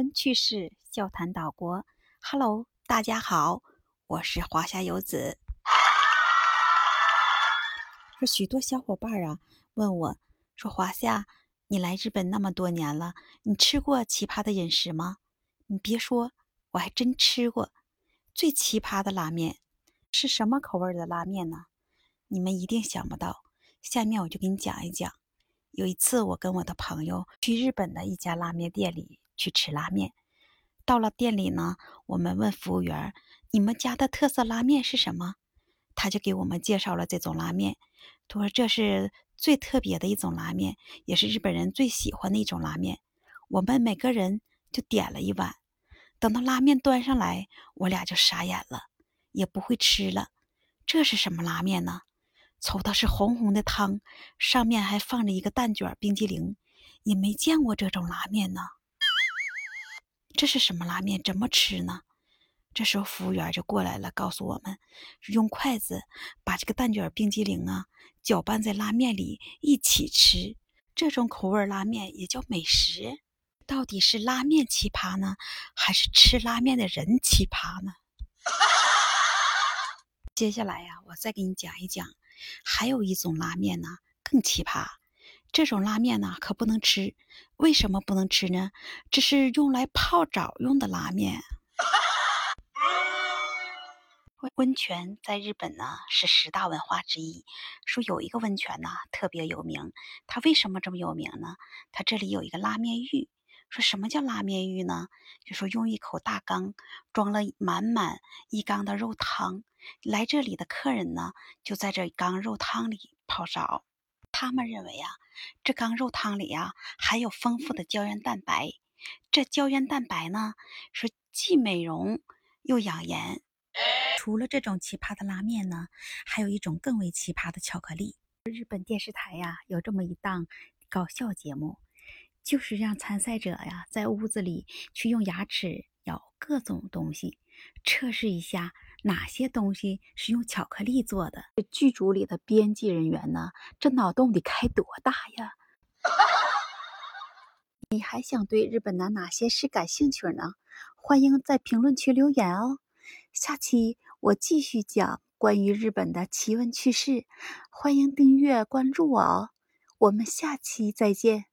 闻趣事，笑谈岛国。Hello，大家好，我是华夏游子。说许多小伙伴啊问我，说华夏，你来日本那么多年了，你吃过奇葩的饮食吗？你别说，我还真吃过。最奇葩的拉面是什么口味的拉面呢？你们一定想不到。下面我就给你讲一讲。有一次，我跟我的朋友去日本的一家拉面店里去吃拉面。到了店里呢，我们问服务员：“你们家的特色拉面是什么？”他就给我们介绍了这种拉面。他说：“这是最特别的一种拉面，也是日本人最喜欢的一种拉面。”我们每个人就点了一碗。等到拉面端上来，我俩就傻眼了，也不会吃了。这是什么拉面呢？瞅它是红红的汤，上面还放着一个蛋卷冰激凌，也没见过这种拉面呢。这是什么拉面？怎么吃呢？这时候服务员就过来了，告诉我们，用筷子把这个蛋卷冰激凌啊搅拌在拉面里一起吃。这种口味拉面也叫美食？到底是拉面奇葩呢，还是吃拉面的人奇葩呢？接下来呀，我再给你讲一讲。还有一种拉面呢，更奇葩。这种拉面呢，可不能吃。为什么不能吃呢？这是用来泡澡用的拉面。温温泉在日本呢是十大文化之一。说有一个温泉呢特别有名，它为什么这么有名呢？它这里有一个拉面浴。说什么叫拉面浴呢？就说用一口大缸装了满满一缸的肉汤，来这里的客人呢就在这缸肉汤里泡澡。他们认为啊，这缸肉汤里啊含有丰富的胶原蛋白。这胶原蛋白呢，是既美容又养颜。除了这种奇葩的拉面呢，还有一种更为奇葩的巧克力。日本电视台呀有这么一档搞笑节目。就是让参赛者呀，在屋子里去用牙齿咬各种东西，测试一下哪些东西是用巧克力做的。剧组里的编辑人员呢，这脑洞得开多大呀？你还想对日本的哪些事感兴趣呢？欢迎在评论区留言哦。下期我继续讲关于日本的奇闻趣事，欢迎订阅关注我哦。我们下期再见。